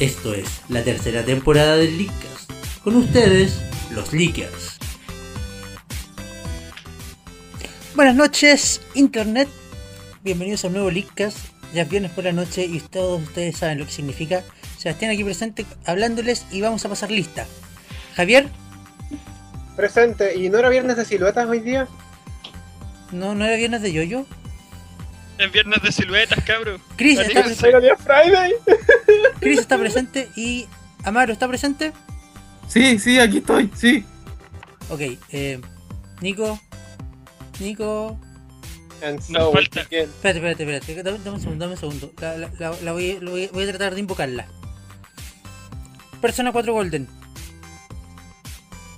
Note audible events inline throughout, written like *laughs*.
Esto es la tercera temporada del Leakcast. Con ustedes, los Leakers. Buenas noches, Internet. Bienvenidos a un nuevo Leakcast. Ya es viernes por la noche y todos ustedes saben lo que significa. Sebastián aquí presente hablándoles y vamos a pasar lista. Javier, Presente. ¿Y no era viernes de siluetas hoy día? no, no era viernes de yoyo. Es viernes de siluetas, cabro. Chris está, presente, ¿Era día Friday? *laughs* Chris está presente y Amaro está presente. Sí, sí, aquí estoy, sí. Ok, eh, Nico, Nico, And Nos so falta- espérate, espérate, espérate, dame, dame un segundo, dame un segundo. La, la- la- la voy, voy- voy a tratar de invocarla. Persona 4 Golden.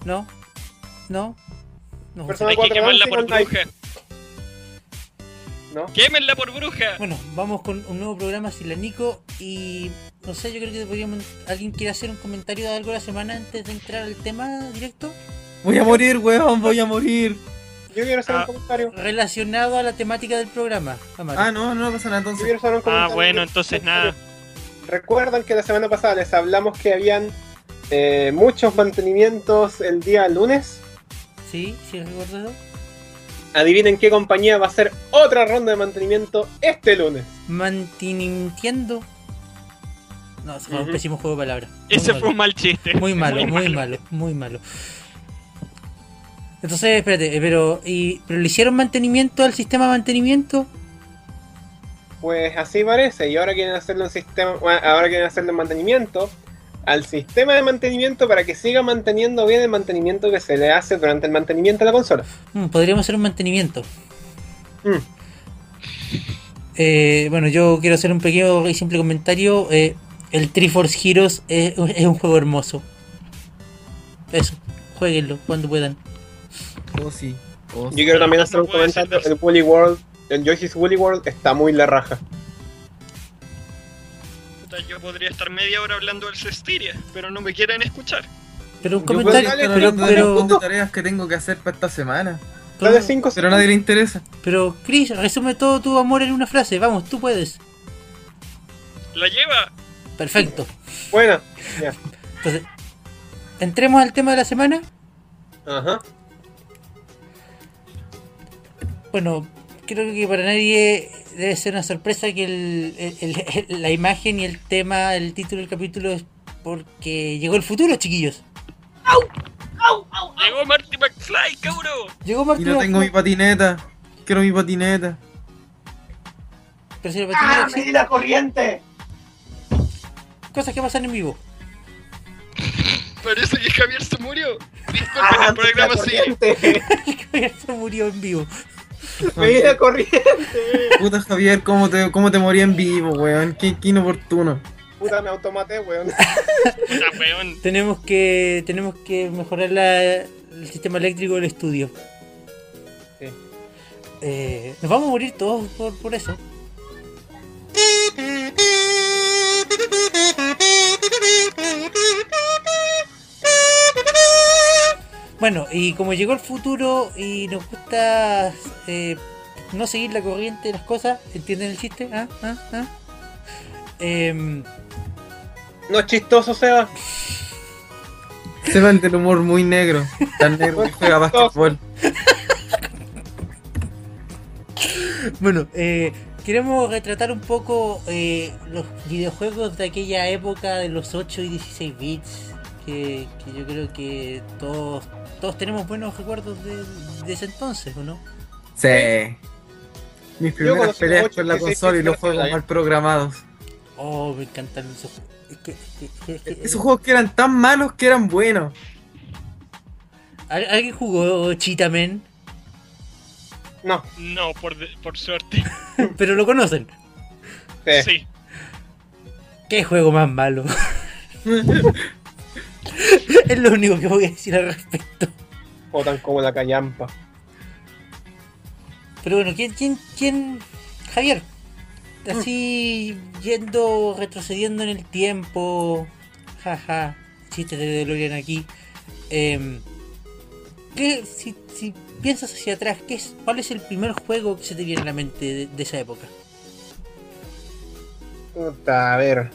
No, no, no. Persona Hay que 4 quemarla Dancing por bruja. ¿No? Quémenla por bruja. Bueno, vamos con un nuevo programa sin la Nico y no sé, yo creo que podríamos, alguien quiere hacer un comentario de algo la semana antes de entrar al tema directo Voy a morir, weón, voy a morir. Yo quiero hacer Ah. un comentario. relacionado a la temática del programa. Amaro. Ah, no, no pasa nada Yo entonces. quiero hacer un Ah, comentario. bueno, entonces nada. Recuerdan que la semana pasada les hablamos que habían eh, muchos mantenimientos el día lunes. Sí, sí, recuerdo eso. Adivinen qué compañía va a hacer otra ronda de mantenimiento este lunes. Mantinintiendo. No, fue un pésimo juego de palabras. Muy Ese malo. fue un mal chiste. Muy malo, muy malo, muy malo. Entonces, espérate, eh, pero, y, pero le hicieron mantenimiento al sistema de mantenimiento. Pues así parece. Y ahora quieren hacerle un sistema. bueno, Ahora quieren hacerle un mantenimiento al sistema de mantenimiento para que siga manteniendo bien el mantenimiento que se le hace durante el mantenimiento de la consola. Mm, podríamos hacer un mantenimiento. Mm. Eh, bueno, yo quiero hacer un pequeño y simple comentario. Eh, el Triforce Heroes es, es un juego hermoso. Eso, jueguenlo cuando puedan. Oh, sí. Oh, Yo sí. quiero también hacer un comentario. El Woolly World, el Yoshi's Woolly World está muy la raja. Puta, Yo podría estar media hora hablando del Cestiria, pero no me quieren escuchar. Pero un Yo comentario, estar pero, pero, montón de tareas que tengo que hacer para esta semana. Dale 5 Pero a nadie le interesa. pero Chris, resume todo tu amor en una frase. Vamos, tú puedes. La lleva. Perfecto. Bueno, ya. Entonces, entremos al tema de la semana. Ajá. Bueno, creo que para nadie debe ser una sorpresa que el- el- el- la imagen y el tema, el título del capítulo es porque llegó el futuro, chiquillos. Llegó Marty McFly, cabro. Llegó Y Martín no tengo mi patineta. Quiero mi patineta. Pero si la patineta existe, la corriente! cosas que pasan en vivo. Parece que Javier se murió. *laughs* Disculpen, ¡Ah, el programa sigue. corriente! *laughs* Se murió en vivo. *laughs* ¡Me la corriente! Puta Javier, ¿cómo te, cómo te morí en vivo, weón? Qué, qué inoportuno. Puta, me automaté, weón. Puta, weón. Tenemos que tenemos que mejorar la- el sistema eléctrico del estudio. Sí. Eh, nos vamos a morir todos por, por eso. *laughs* Bueno, y como llegó el futuro y nos gusta eh, no seguir la corriente de las cosas, ¿entienden el chiste? ¿Ah? ¿Ah? ¿Ah? Em, No es chistoso, Seba. Sí, Esteban del humor muy negro. Tan negro que juega básquetbol. *laughs* Bueno, eh, queremos retratar un poco eh, los videojuegos de aquella época de los 8 y 16 bits. Que, que yo creo que todos todos tenemos buenos recuerdos de, de ese entonces, ¿o no? Sí. Mis primeras peleas con la consola y los juegos mal programados. Oh, me encantan esos juegos. Es que, es que- es que- Esos juegos que eran tan malos que eran buenos. ¿Al- ¿Alguien jugó Cheetah No, No, por, de- por suerte. *laughs* Pero lo conocen. sí. Sí. ¿Qué juego más malo? *laughs* *laughs* es lo único que voy a decir al respecto. O tan como la callampa. Pero bueno, ¿quién, quién, quién? Javier. Así yendo, retrocediendo en el tiempo. Jaja. Chiste de DeLorean aquí. Em, ¿qué, si, si piensas hacia atrás, ¿qué es, ¿cuál es el primer juego que se te viene a la mente de, de esa época? Puta, a ver.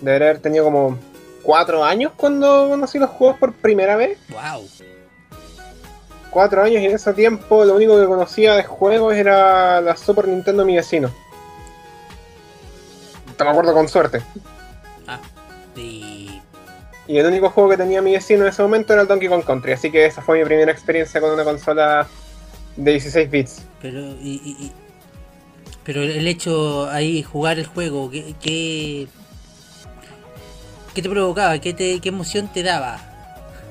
Debería haber tenido como cuatro años cuando conocí los juegos por primera vez. ¡Wow! Cuatro años y en ese tiempo lo único que conocía de juegos era la Super Nintendo mi vecino. Te me acuerdo con suerte. Ah, y. Y el único juego que tenía mi vecino en ese momento era el Donkey Kong Country. Así que esa fue mi primera experiencia con una consola de 16 bits. Pero, y, y- y- pero el hecho ahí, jugar el juego, ¿qué, qué, qué te provocaba? ¿Qué, te, ¿Qué emoción te daba?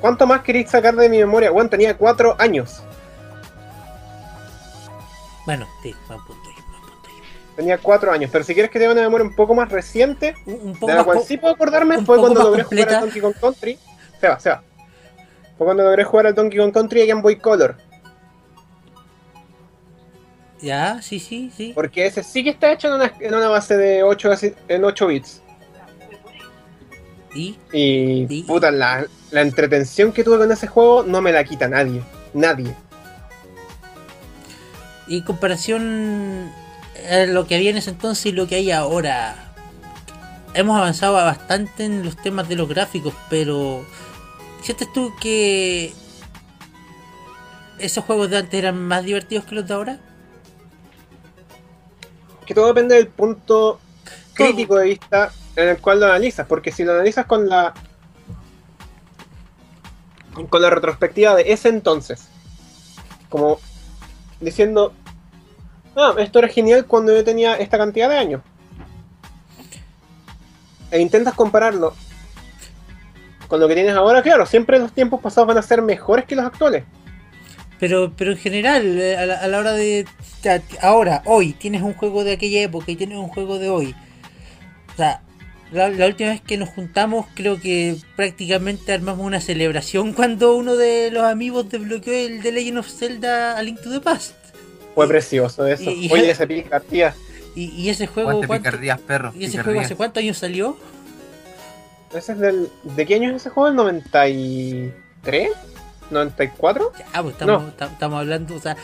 ¿Cuánto más queréis sacar de mi memoria? Bueno, tenía cuatro años. Bueno, sí, buen punto ahí, buen punto ahí. Tenía cuatro años. Pero si quieres que te dé una memoria un poco más reciente, Un, un poco de la más cual sí puedo acordarme fue cuando logré jugar completa. al Donkey Kong Country. Se va, se va. Fue cuando logré jugar al Donkey Kong Country y Game Boy Color. Ya, sí, sí, sí. Porque ese sí que está hecho en una, en una base de 8, así- en 8 bits. Y Y Sí. puta, la, la entretención que tuve con ese juego no me la quita nadie. Nadie. Y en comparación a lo que había en ese entonces y lo que hay ahora, hemos avanzado bastante en los temas de los gráficos, pero ¿sientes tú que esos juegos de antes eran más divertidos que los de ahora? Que todo depende del punto crítico de vista en el cual lo analizas. Porque si lo analizas con la. con la retrospectiva de ese entonces. Como diciendo. Ah, esto era genial cuando yo tenía esta cantidad de años. E intentas compararlo con lo que tienes ahora, claro, siempre los tiempos pasados van a ser mejores que los actuales. Pero, pero en general, eh, a la, a la hora de. Ahora, hoy, tienes un juego de aquella época y tienes un juego de hoy. O sea, la, la última vez que nos juntamos, creo que prácticamente armamos una celebración *laughs* cuando uno de los amigos desbloqueó el The Legend of Zelda A Link to the Past. Fue precioso eso. Y- y- Oye, ese picardía. Y, y ese juego. Aguante ¿cuánto- picardías, perro. ¿Y ese picardías. juego hace cuántos años salió? Ese es del. ¿De qué año es ese juego? ¿El 93? ¿94? Ya, pues estamos, ta- estamos hablando, o sea,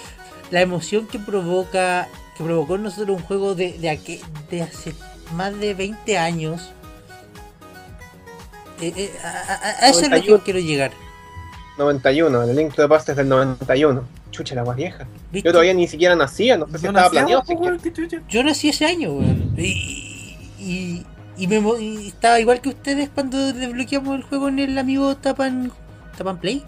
la emoción que provoca, que provocó en nosotros un juego de, de, aqu- de hace más de 20 años. Eh, eh, a, a- a eso es lo que 91. quiero llegar. 91, el Link to the Past es del 91. Chucha, la agua vieja. ¿viste? Yo todavía ni siquiera nacía, no sé si Yo estaba nací, planeado. pues. Yo nací ese año, weón. Y, y, y me y estaba igual que ustedes cuando desbloqueamos el juego en el amigo Tapan, Tapan Play.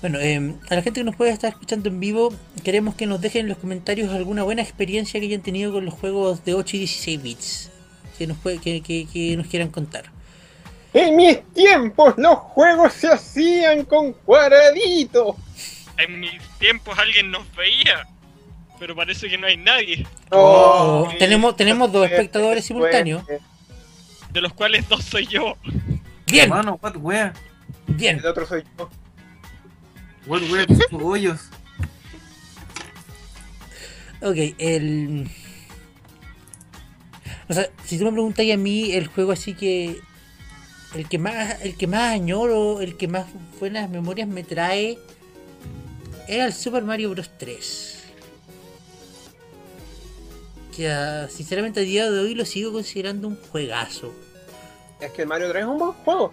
Bueno, eh, a la gente que nos puede estar escuchando en vivo, queremos que nos dejen en los comentarios alguna buena experiencia que hayan tenido con los juegos de 8 y 16 bits. Que nos, puede, que, que- que nos quieran contar. En mis tiempos los juegos se hacían con cuadraditos. En mis tiempos alguien nos veía. Pero parece que no hay nadie. Oh, sí. tenemos- tenemos dos espectadores simultáneos. De los cuales dos soy yo. Bien, Mano, what wea. bien. El otro soy yo. What wea, tus cogollos. Ok, el. O sea, si tú me preguntas a mí, el juego así que. El que más, el que más añoro, el que más buenas memorias me trae. Era el Super Mario Bros. 3. Que ah, sinceramente a día de hoy lo sigo considerando un juegazo. Es que el Mario 3 es un buen juego.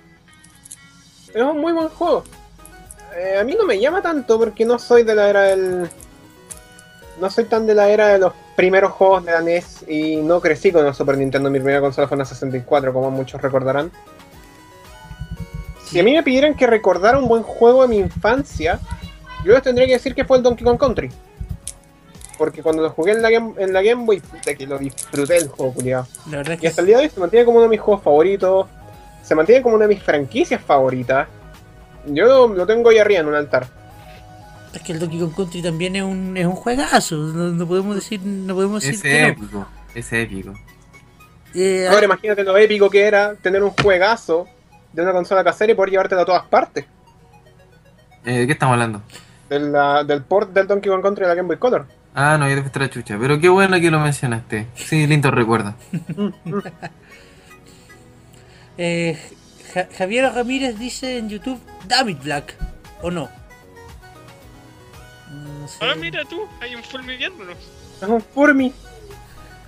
Es un muy buen juego. Eh, a mí no me llama tanto porque no soy de la era del. No soy tan de la era de los primeros juegos de la NES y no crecí con el Super Nintendo. Mi primera consola fue en la 64, como muchos recordarán. Si a mí me pidieran que recordara un buen juego de mi infancia, yo les tendría que decir que fue el Donkey Kong Country. Porque cuando lo jugué en la Game, en la Game Boy, puta que lo disfruté el juego, culiado. Y hasta el día de hoy se mantiene como uno de mis juegos favoritos. Se mantiene como una de mis franquicias favoritas. Yo lo, lo tengo ahí arriba en un altar. Es que el Donkey Kong Country también es un, es un juegazo. No, no podemos decir, no podemos decir Es que no. épico, es épico. Eh, Ahora imagínate lo épico que era tener un juegazo de una consola casera y poder llevártelo a todas partes. Eh, ¿De qué estamos hablando? De la- del port del Donkey Kong Country de la Game Boy Color. Ah, no, yo te la chucha. Pero qué bueno que lo mencionaste. Sí, lindo recuerdo. *laughs* eh, Ja- Javier Ramírez dice en YouTube, David Black, ¿o no? No sé. Ah, mira tú, hay un Fulmi viéndonos. Es un Furmy.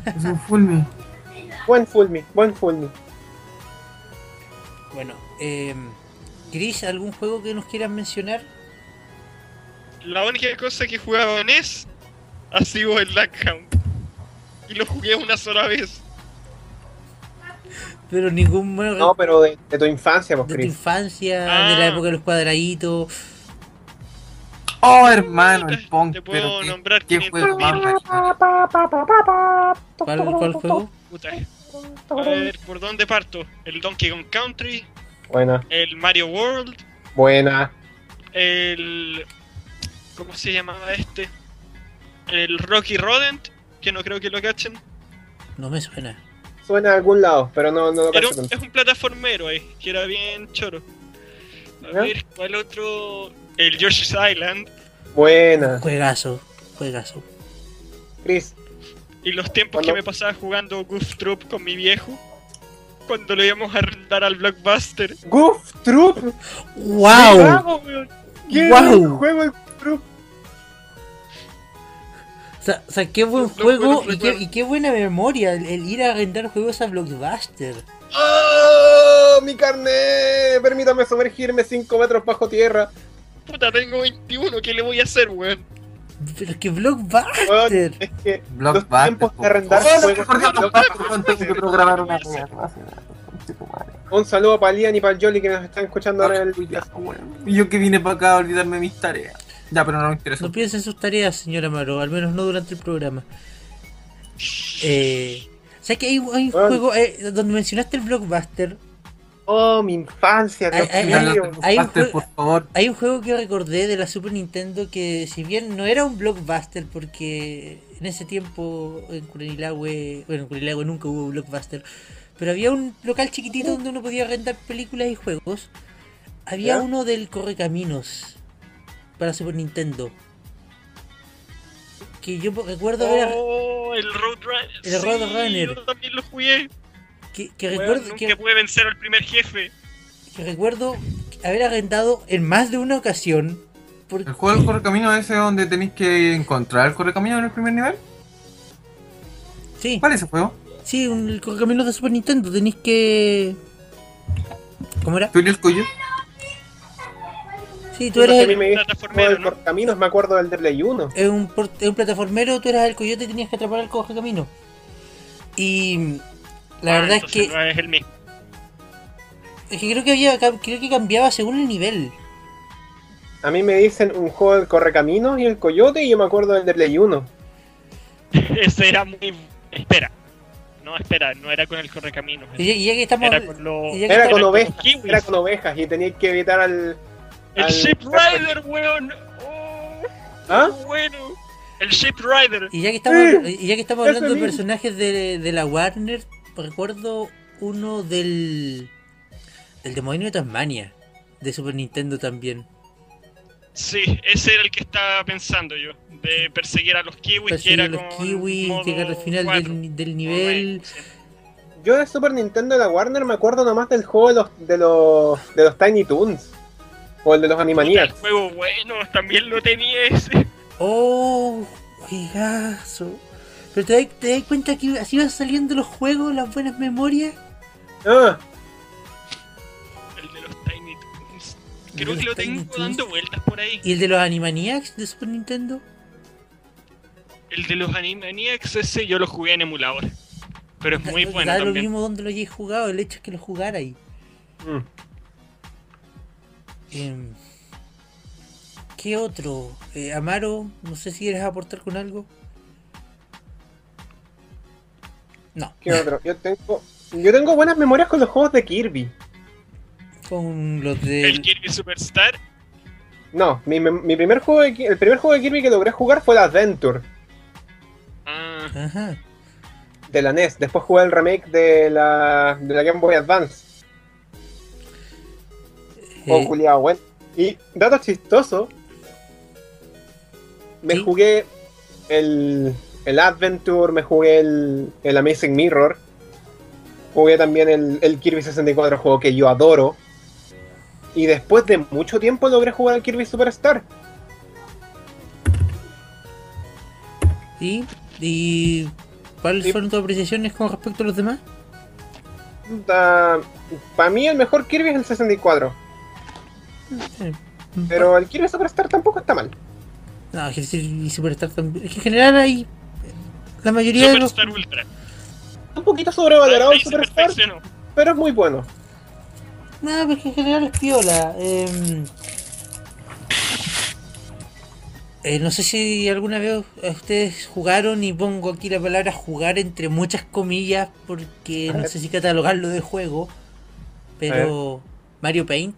Es un fulmi. Buen Fulmy, buen Fulmy. Bueno, eh, Chris, ¿algún juego que nos quieran mencionar? La única cosa que he jugado en NES ha sido el Hound. Y lo jugué una sola vez. Pero ningún No, pero de, de tu infancia, pues, de tu infancia, de Ah. la época de los cuadraditos. Oh, hermano, el Pong. Te puedo Pero qué, nombrar qué 500 juego más. ¿Cuál, cuál juego? Puta. A ver, ¿por dónde parto? El Donkey Kong Country, Buena, el Mario World, buena. el... ¿Cómo se llamaba este? El Rocky Rodent, que no creo que lo cachen. No me suena. Suena a algún lado, pero no, no lo cacho tanto. es un plataformero ahí, que era bien choro. A ver, ¿cuál otro? El Yoshi's Island. Buena. Juegazo, juegazo. Chris, Y los tiempos Cuando- que me pasaba jugando Goof Troop con mi viejo. Cuando lo íbamos a arrendar al Blockbuster. Goof Troop. ¡Wow! Bravo, weón. ¡Qué Guau. buen juego el Goof Troop! O sea, o sea, qué buen Los juego y qué, y qué buena memoria el, el ir a arrendar juegos a Blockbuster. ¡Oh! ¡Mi carnet! Permítame sumergirme 5 metros bajo tierra. Puta, tengo 21, ¿qué le voy a hacer, weón? Pero es que Blockbuster. es que los Blockbuster. tiempos de arrendar Oh, no, juegos. por Dios, Blockbuster, tengo que programar una. Un saludo para Lian y para el Jolly que nos están escuchando ahora en el Y yo que vine para acá a olvidarme mis tareas. Ya, pero no me interesa. No piense en sus tareas, señora Maro, al menos no durante el programa. *laughs* Eh, ¿Sabes que hay, un- hay un Bueno. juego eh, donde mencionaste el Blockbuster? Oh, mi infancia, Dios Ay, ay, Ya, ay, mío. Blockbuster, hay un juego- por favor. Hay un juego que recordé de la Super Nintendo que si bien no era un blockbuster porque en ese tiempo en Curanilahue, bueno en Curanilahue nunca hubo blockbuster, pero había un local chiquitito donde uno podía rentar películas y juegos. Había ¿Ya? uno del Correcaminos para Super Nintendo. Que yo recuerdo haber Oh, el Roadrunner. El Roadrunner. Yo también lo jugué. Que, recuerdo nunca que, pude vencer al primer jefe. que recuerdo haber arrendado en más de una ocasión porque ¿El juego del correcamino ese donde tenéis que encontrar el correcamino en el primer nivel? sí, ¿Cuál es ese juego? sí, un, el Correcaminos de Super Nintendo tenéis que ¿Cómo era? ¿Tú eres cuyo? Sí, tú eres el, Plataformero, el ¿no? Corcaminos, me acuerdo del de Play 1. es un, por- es un plataformero, tú eras el coyote y tenías que atrapar al coge camino. Y la Ah, verdad es que, no es el mismo. es que creo que había creo que cambiaba según el nivel. A mí me dicen un juego del Correcaminos y el Coyote y yo me acuerdo del de Play 1. *laughs* Ese era muy. Espera. No, espera, no era con el correcaminos. Y ya, y ya que estamos Era con que Era con ovejas, era con ovejas y tenías que evitar al... El al- Ship Rider, weón. Oh, ¿Ah? qué bueno. El Ship Rider. y ya que estamos Sí, y ya que estamos hablando de personajes de, de la Warner, recuerdo uno del del demonio de Tasmania de Super Nintendo también. Sí, ese era el que estaba pensando yo. De perseguir a los kiwis, Perseguir que a era los con kiwis, llegar al final del, del nivel. sí. Yo de Super Nintendo de la Warner me acuerdo nomás del juego de los, de los, de los Tiny Toons. O el de los El Animaniacs. juego bueno, también lo tenía ese. Oh, juegazo. Pero te das, te das cuenta que así van saliendo los juegos, las buenas memorias. Ah, Creo ¿El que lo Tiny tengo Toons? dando vueltas por ahí. ¿Y el de los Animaniacs de Super Nintendo? El de los Animaniacs ese yo lo jugué en emulador. Pero es muy bueno da lo también. mismo donde lo hayáis jugado, el hecho es que lo jugara ahí. Mm. Em, ¿Qué otro? Eh, Amaro, no sé si quieres aportar con algo. No, ¿Qué otro? Yo tengo, yo tengo buenas memorias con los juegos de Kirby. con los El del... Kirby Superstar. No, mi, mi primer juego de, el primer juego de Kirby que logré jugar fue el Adventure Ah, Ajá. de la NES. Después jugué el remake de la, de la Game Boy Advance. Oh, Eh, culiao, bueno. Y dato chistoso. Me Sí. jugué el, el Adventure, me jugué el, el Amazing Mirror. Jugué también el, el Kirby 64, juego que yo adoro. Y después de mucho tiempo logré jugar al Kirby Superstar. ¿Y, y cuáles fueron tus apreciaciones con respecto a los demás? Para mí el mejor Kirby es el 64. Eh, Pero el Kirby Superstar tampoco está mal. No, es que y Superstar también. Es que en general hay. La mayoría de los. Superstar Ultra. Un poquito sobrevalorado el Superstar, pero es muy bueno. No, pero es que en general es piola. em. Eh, no sé si alguna vez ustedes jugaron y pongo aquí la palabra jugar entre muchas comillas porque no sé si catalogarlo de juego. Pero Mario Paint,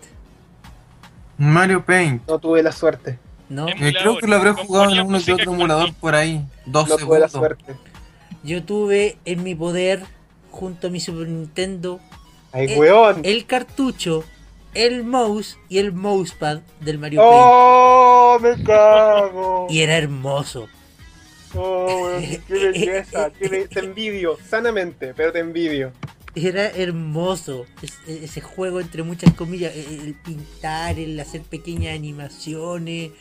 Mario Paint. No tuve la suerte. ¿No? Eh, creo que lo habré jugado en uno que otro emulador por ahí. Dos No segundos. Yo tuve en mi poder, junto a mi Super Nintendo, Ay, weón. el cartucho, el mouse y el mousepad del Mario Paint. ¡Oh, me cago! *laughs* Y era hermoso. ¡Oh, weón, qué *laughs* belleza! qué be- Te envidio, sanamente, pero te envidio. Era hermoso es- e- ese juego entre muchas comillas, e- el pintar, el hacer pequeñas animaciones.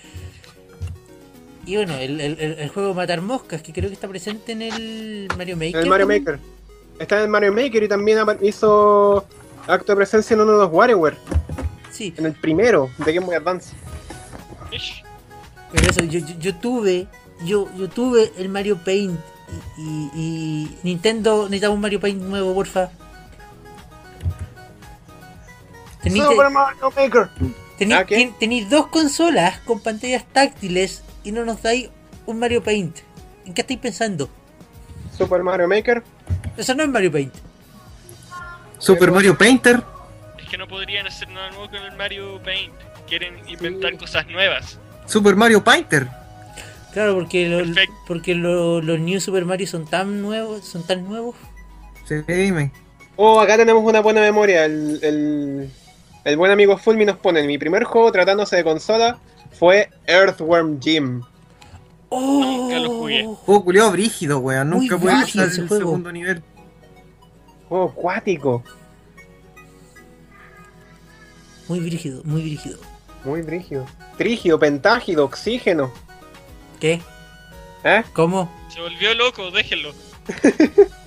Y bueno, el, el- juego Matar Moscas, que creo que está presente en el Mario Maker. El Mario. Maker. Está en el Mario Maker y también hizo acto de presencia en uno de los WarioWare. Sí, En el primero de Game Boy Advance. Pero eso, yo, yo, yo tuve, yo, yo tuve el Mario Paint y, y- y Nintendo necesitaba un Mario Paint nuevo, porfa. Tení- Super Mario Maker. Tení- ¿Ah, qué? ten- Tenéis dos consolas con pantallas táctiles y no nos dais un Mario Paint. ¿En qué estáis pensando? Super Mario Maker. Eso no es Mario Paint. Super Mario Painter. Es que no podrían hacer nada nuevo con el Mario Paint. Quieren inventar cosas nuevas. Super Mario Painter. Claro, porque, lo- porque lo- los New Super Mario son tan nuevos, son tan nuevos. Sí, dime. Oh, acá tenemos una buena memoria. El, el, el buen amigo Fulmi nos pone: Mi primer juego tratándose de consola fue Earthworm Jim. ¡Oh! Nunca lo jugué. Juego culiado brígido, weón. Muy Nunca pude brígido pasar el juego. segundo nivel. Juego acuático. Muy brígido, muy brígido. Muy brígido. Trígido, pentágido, oxígeno. ¿Qué? ¿Eh? ¿Cómo? Se volvió loco, déjenlo. *laughs*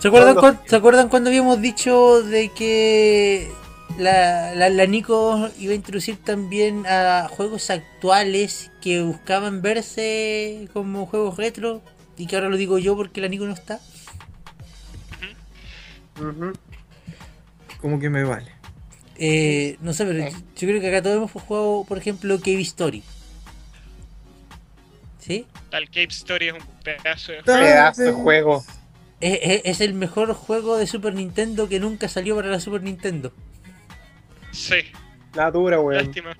¿Se acuerdan, Todos cuan- los- ¿Se acuerdan cuando habíamos dicho de que la, la, la Nico iba a introducir también a juegos actuales que buscaban verse como juegos retro? Y que ahora lo digo yo porque la Nico no está. Ujú. Como que me vale. Eh, no sé, pero yo yo creo que acá todos hemos jugado, por ejemplo, Cave Story. ¿Sí? Tal Cape Story es un pedazo de Ta- Pedazo de juego. Es, es- es el mejor juego de Super Nintendo que nunca salió para la Super Nintendo. Sí, La dura, weón. lástima.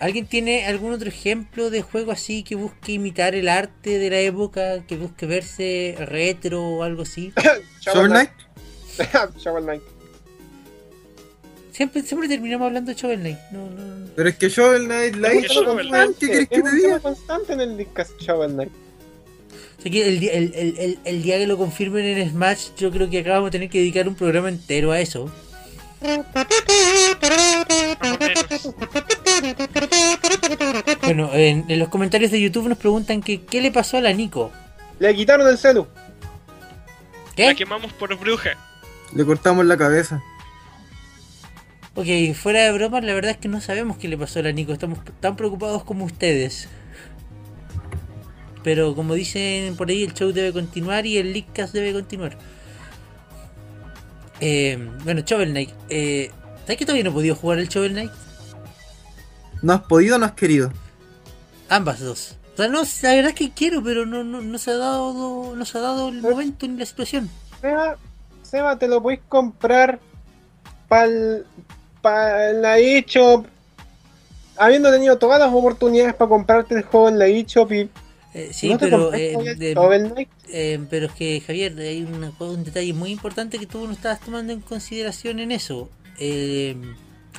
¿Alguien tiene algún otro ejemplo de juego así que busque imitar el arte de la época, que busque verse retro o algo así? *coughs* Shovel Knight. *laughs* Shovel Knight. Siempre, siempre terminamos hablando de Shovel Knight. No, no, no. Pero es que Shovel Knight Light. ¿Qué querés que te diga? constante en el Shovel Knight. O sea que el, día- el, el- el- el día que lo confirmen en Smash, yo creo que acá vamos a tener que dedicar un programa entero a eso. Bueno, en, en los comentarios de YouTube nos preguntan que qué le pasó a la Nico. Le quitaron el celu. La ¿Qué? quemamos por bruja. Le cortamos la cabeza. Ok, fuera de bromas, la verdad es que no sabemos qué le pasó a la Nico. Estamos tan preocupados como ustedes. Pero como dicen por ahí, el show debe continuar y el Leakcast debe continuar. Eh, bueno, Shovel Knight. Eh, ¿Sabes que todavía no he podido jugar el Shovel Knight? No has podido o no has querido. Ambas dos. O sea, no, la verdad es que quiero, pero no, no, no se ha dado no se ha dado el momento ni la situación. Seba, Seba, te lo podéis comprar para la eShop. Habiendo tenido todas las oportunidades para comprarte el juego en la eShop y Eh, sí, ¿no te pero, eh, de- eh, pero es que Javier, hay una un detalle muy importante que tú no estabas tomando en consideración en eso. Eh,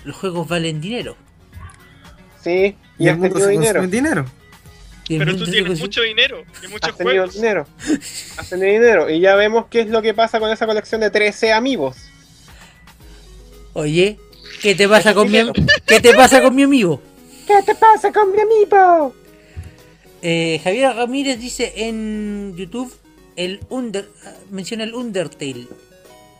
los juegos valen dinero. Sí, y, Y el has mundo tenido se dinero. Pero tú tienes mucho dinero y muchos Has tenido juegos. dinero. *laughs* Has tenido dinero. Y ya vemos qué es lo que pasa con esa colección de 13 amigos. Oye, ¿qué te pasa con mi ¿Qué te pasa con mi amigo? ¿Qué te pasa con mi amigo? Eh, Javier Ramírez dice en YouTube el Under menciona el Undertale.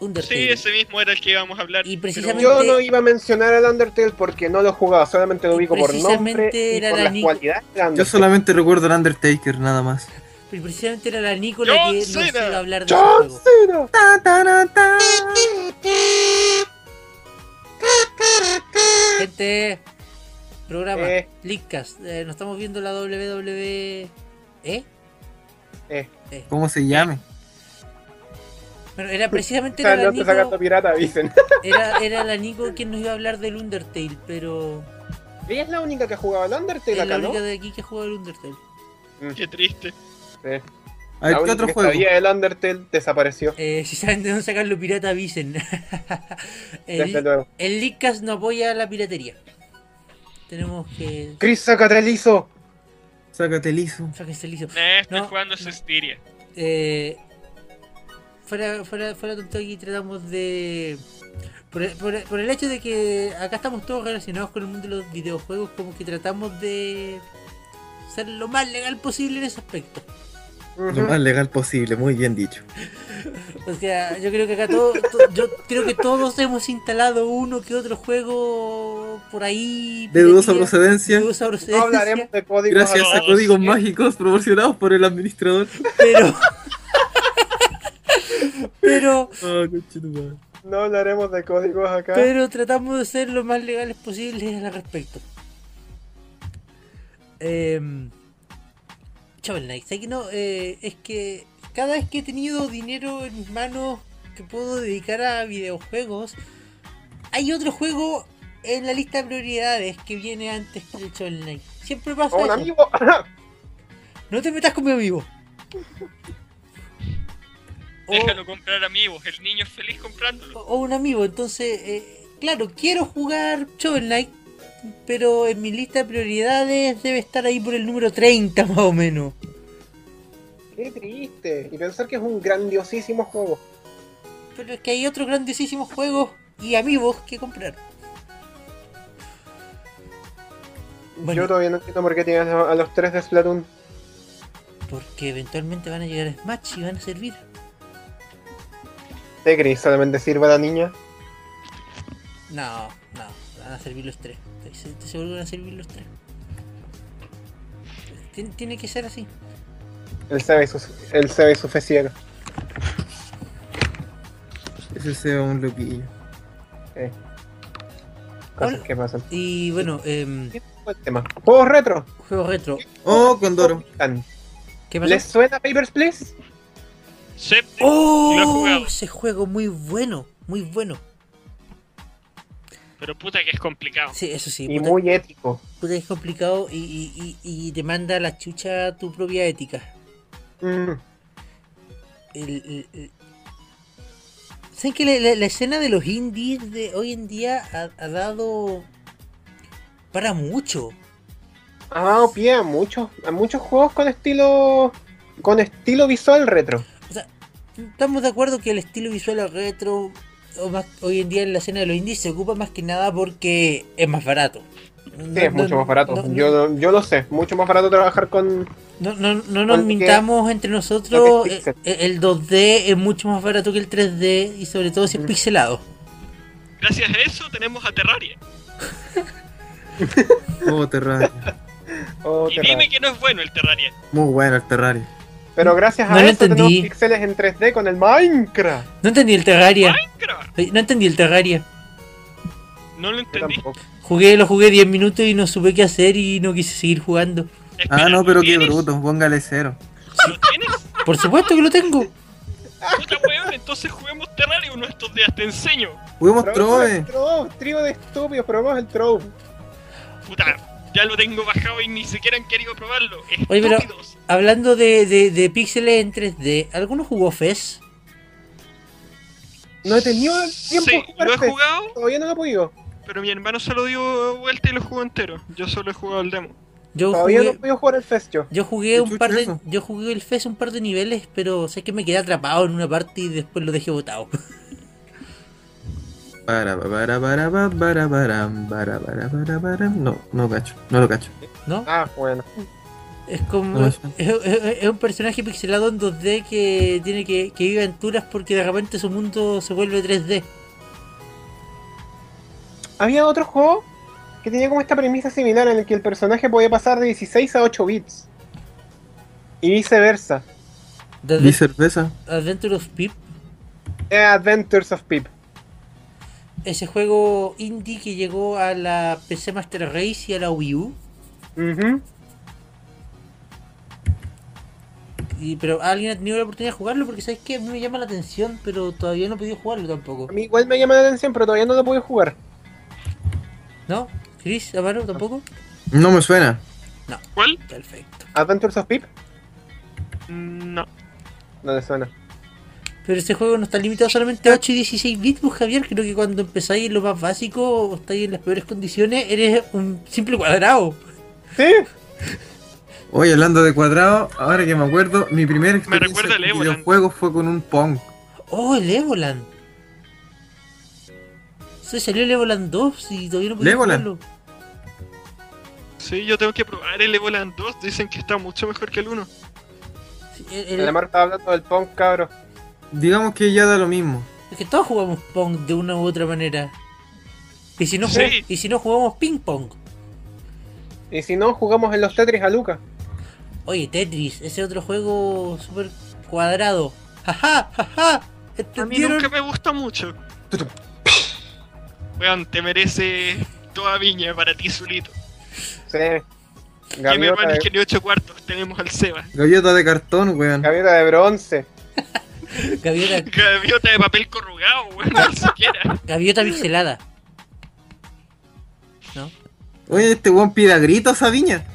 Undertale. Sí, ese mismo era el que íbamos a hablar. Y pero- precisamente- Yo no iba a mencionar el Undertale porque no lo he jugado, solamente lo ubico por nombre precisamente y era por la las cualidades Yo solamente recuerdo el Undertaker, nada más. *laughs* Pero precisamente era la Nicola John que nos Cena. iba a hablar de ese ¡John juego. Cena! Ta, ta, ta. Gente, programa, Eh. Leakcast, eh, nos estamos viendo la WWE. ¿Eh? Eh, ¿Cómo se llame? Bueno, era precisamente *laughs* era la, sacando Nico, pirata, dicen. *laughs* era, era la Nico quien nos iba a hablar del Undertale, pero Ella es la única que ha jugado al Undertale es la acá, ¿no? única de aquí que juega el Undertale. Qué triste. Sí. A ver, La ¿qué otro que juego? sabía del Undertale desapareció. Eh, *laughs* si saben de dónde sacarlo pirata, avisen. Desde el, luego. el Leakcast no apoya la piratería. Tenemos que... Chris, sácate el ISO. Sácate el ISO. Sáquense el liso. Eh, estoy No, jugando no. Suspiria. Eh, fuera, fuera, fuera tonto aquí tratamos de... Por el, por el- por el hecho de que acá estamos todos relacionados con el mundo de los videojuegos, como que tratamos de ser lo más legal posible en ese aspecto. Lo más legal posible, muy bien dicho. O sea, yo creo que acá todo, to- yo creo que todos hemos instalado uno que otro juego por ahí. De dudosa procedencia. de dudosa No hablaremos de códigos Gracias a códigos mágicos proporcionados por el administrador. pero. *laughs* pero. Oh, conchetumare. No hablaremos de códigos acá. Pero tratamos de ser lo más legales posibles al respecto. Eh, Shovel Knight, ¿sabes que no? Eh, es que cada vez que he tenido dinero en mis manos que puedo dedicar a videojuegos, hay otro juego en la lista de prioridades que viene antes que el Shovel Knight. Siempre pasa Oh, un eso. amigo. *laughs* No te metas con mi amigo. *laughs* O- Déjalo comprar amigos. El niño es feliz comprándolo. o un amigo. Entonces, eh, claro, quiero jugar Shovel Knight, pero en mi lista de prioridades debe estar ahí por el número 30 más o menos. Qué triste. Y pensar que es un grandiosísimo juego. Pero es que hay otros grandísimos juegos y amigos que comprar. Bueno, Yo todavía no entiendo por qué tienes a los tres de Splatoon. porque eventualmente van a llegar a Smash y van a servir. ¿Te crees? ¿Solamente sirve a la niña? No, no, van a servir los tres. Estoy, seguro que van a servir los tres. Tien- tiene que ser así. Él sabe su, él sabe su fe ciega. Ese sea un loquillo. Eh. Cosas Hola. que pasan. Y bueno, em, ¿Qué fue el tema? Juegos retro. juego retro. Oh, Condoro. ¿Qué pasó? ¿Les suena Papers, Please? Sí, ¡Oh! Lo he jugado. Ese juego muy bueno, muy bueno. pero puta que es complicado. Sí, eso sí. Y puta- muy ético. puta que es complicado y, y- y- y te manda a la chucha tu propia ética. Mm. El, el- el- ¿Saben que la, la- la escena de los indies de hoy en día ha, ha dado para mucho? Ha dado pie a muchos, a muchos juegos con estilo. con estilo visual retro. O sea, estamos de acuerdo que el estilo visual retro o más, hoy en día en la escena de los indies se ocupa más que nada porque es más barato. Sí, es mucho más barato. yo, yo lo sé, mucho más barato trabajar con. No, no, no nos mintamos entre nosotros. pixel. eh, El 2D es mucho más barato que el 3D y sobre todo si es Mm. pixelado. Gracias a eso tenemos a Terraria. *laughs* *laughs* Oh, Terraria. Oh, Y dime que no es bueno el Terraria. Muy bueno el Terraria. Pero gracias No a lo eso tenemos píxeles en 3D con el Minecraft. No entendí el Terraria. Minecraft. No entendí el Terraria. No lo entendí. Jugué, lo jugué 10 minutos y no supe qué hacer y no quise seguir jugando. Espera, Ah, no, ¿lo pero qué tienes? bruto. Póngale cero. ¿Lo tienes? Por supuesto que lo tengo. Puta weón, entonces juguemos Terraria uno de estos días, te enseño. Juguemos Trove. Trove, trío de estúpidos, probemos el Trove. Puta, ya lo tengo bajado y ni siquiera han querido probarlo. Oye, pero- Estúpidos. Hablando de, de, de píxeles en 3D, ¿alguno jugó FES? No he tenido tiempo Sí, de jugar lo he jugado, Todavía no lo he podido. pero mi hermano se lo dio vuelta y lo jugó entero. Yo solo he jugado el demo. Yo Todavía no he podido jugar el Fest yo. yo jugué ¿Qué un par de, eso? yo jugué el FES un par de niveles, pero sé que me quedé atrapado en una parte y después lo dejé botado. *laughs* No, no cacho. No lo cacho. ¿No? Ah, bueno. Es como. No, Es, eso. es- es un personaje pixelado en 2D que tiene que, que vive aventuras porque de repente su mundo se vuelve 3D. Había otro juego que tenía como esta premisa similar en el que el personaje podía pasar de 16 a 8 bits. Y viceversa. Advent- cerveza. Adventure of Pip. Eh, Adventures of Pip. Ese juego indie que llegó a la PC Master Race y a la Wii U. Y, pero alguien ha tenido la oportunidad de jugarlo porque sabes que a mí me llama la atención, pero todavía no he podido jugarlo tampoco. A mí igual me llama la atención, pero todavía no lo pude jugar. ¿No? ¿Chris? ¿Amaro? ¿Tampoco? No me suena. ¿Cuál? Perfecto. Adventures of Pip, No. no le suena. Pero ese juego no está limitado solamente a 8 y 16 bits, pues Javier. Creo que cuando empezáis en lo más básico o estáis en las peores condiciones, eres un simple cuadrado. Sí, Oye, hablando de cuadrado, ahora que me acuerdo, mi primera experiencia el en videojuegos fue con un Pong. Oh, el Evoland. Se salió el Evoland 2 y todavía no Legoland. jugarlo. Sí, yo tengo que probar el Evoland 2. Dicen que está mucho mejor que el 1. Sí, el- el- el Amaro estaba hablando del Pong, cabro. Digamos que ya da lo mismo. es que todos jugamos Pong de una u otra manera. Y si no, Sí. ju- y si no jugamos ping pong. Y si no, jugamos en los Tetris a Luca. Oye, Tetris, ese otro juego super cuadrado. Jaja, jaja. A mí nunca me gusta mucho. Weón, te merece toda viña para ti solito. Sí. Que mi Gaviota hermano de, es que ni 8 cuartos. Tenemos al Seba. Gaviota de cartón, weón. gaviota de bronce. Gaviota, Gaviota de papel corrugado, weón. Ni siquiera. gaviota pixelada. ¿No? Oye, este weón pide a gritos a Viña.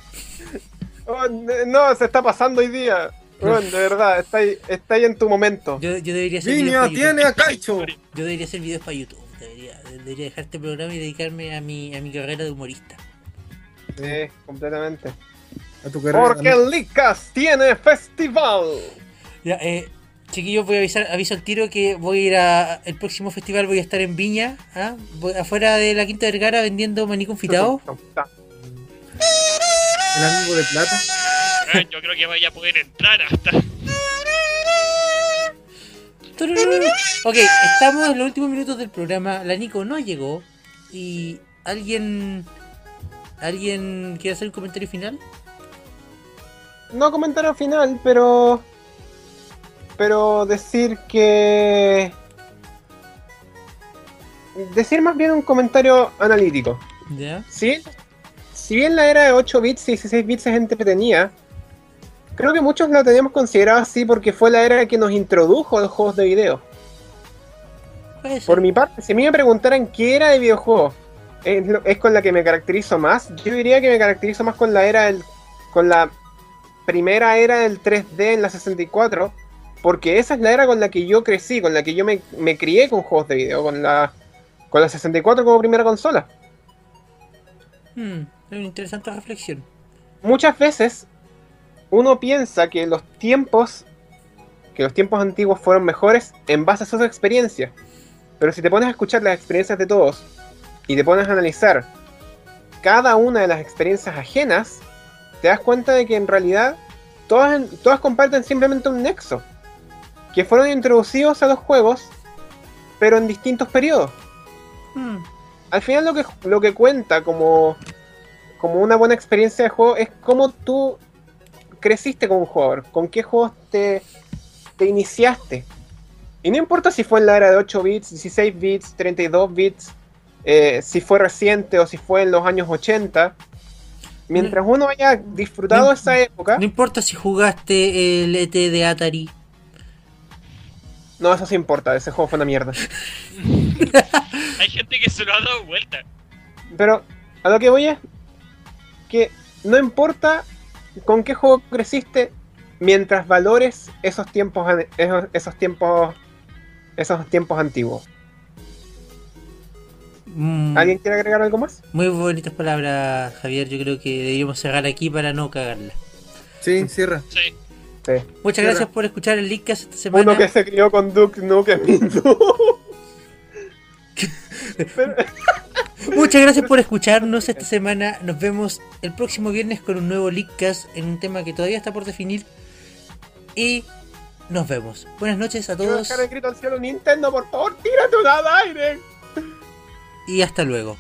Oh, no, se está pasando hoy día. Bueno, de verdad, está ahí, está ahí en tu momento. Yo, yo debería hacer Viña videos para tiene YouTube. a Caicho. Yo debería hacer videos para YouTube. Debería, debería dejar este programa y dedicarme a mi, a mi carrera de humorista. Sí, completamente. A tu carrera. Porque el Licas tiene festival. Ya, eh, chiquillos, voy a avisar, aviso al tiro que voy a ir a. El próximo festival voy a estar en Viña, ¿ah? Voy afuera de la Quinta Vergara vendiendo maní confitado. El amigo de plata. Weón, yo creo que vaya a poder entrar hasta. Ok, estamos en los últimos minutos del programa. La Nico no llegó. Y alguien. ¿Alguien quiere hacer un comentario final? No comentario final, pero. Pero decir que. Decir más bien un comentario analítico. ¿Ya? Si, si bien la era de 8 bits y 16 bits es entretenida, creo que muchos la teníamos considerado así porque fue la era que nos introdujo a los juegos de video. Por mi parte, si a mí me preguntaran qué era de videojuegos es, es con la que me caracterizo más, yo diría que me caracterizo más con la era del, con la primera era del 3D en la 64, porque esa es la era con la que yo crecí, con la que yo me, me crié con juegos de video, con la, con la 64 como primera consola. Hmm, es una interesante reflexión. muchas veces uno piensa que los tiempos que los tiempos antiguos fueron mejores en base a sus experiencias. Pero si te pones a escuchar las experiencias de todos y te pones a analizar cada una de las experiencias ajenas, te das cuenta de que en realidad todas, todas comparten simplemente un nexo. Que fueron introducidos a los juegos, pero en distintos periodos. Hmm. Al final lo que, lo que cuenta como, como una buena experiencia de juego es cómo tú creciste como un jugador, con qué juegos te, te iniciaste. Y no importa si fue en la era de 8 bits, 16 bits, 32 bits, eh, si fue reciente o si fue en los años 80. Mientras uno haya disfrutado No- esa época, No importa si jugaste el ET de Atari. No, eso sí importa, ese juego fue una mierda. *laughs* Hay gente que se lo ha dado vuelta. Pero a lo que voy es que no importa con qué juego creciste mientras valores esos tiempos an- esos, esos tiempos esos tiempos antiguos. Mm, ¿Alguien quiere agregar algo más? Muy bonitas palabras, Javier. Yo creo que deberíamos cerrar aquí para no cagarla. Sí, cierra. Sí. Sí. Muchas gracias por escuchar el Leadcast esta semana. Uno que se crió con Duke Nukem. *laughs* Pero- *laughs* Muchas gracias por escucharnos esta semana. Nos vemos el próximo viernes con un nuevo Leadcast en un tema que todavía está por definir. Y nos vemos. Buenas noches a todos dejar el grito al cielo Nintendo, por favor, tírate una al aire. y hasta luego.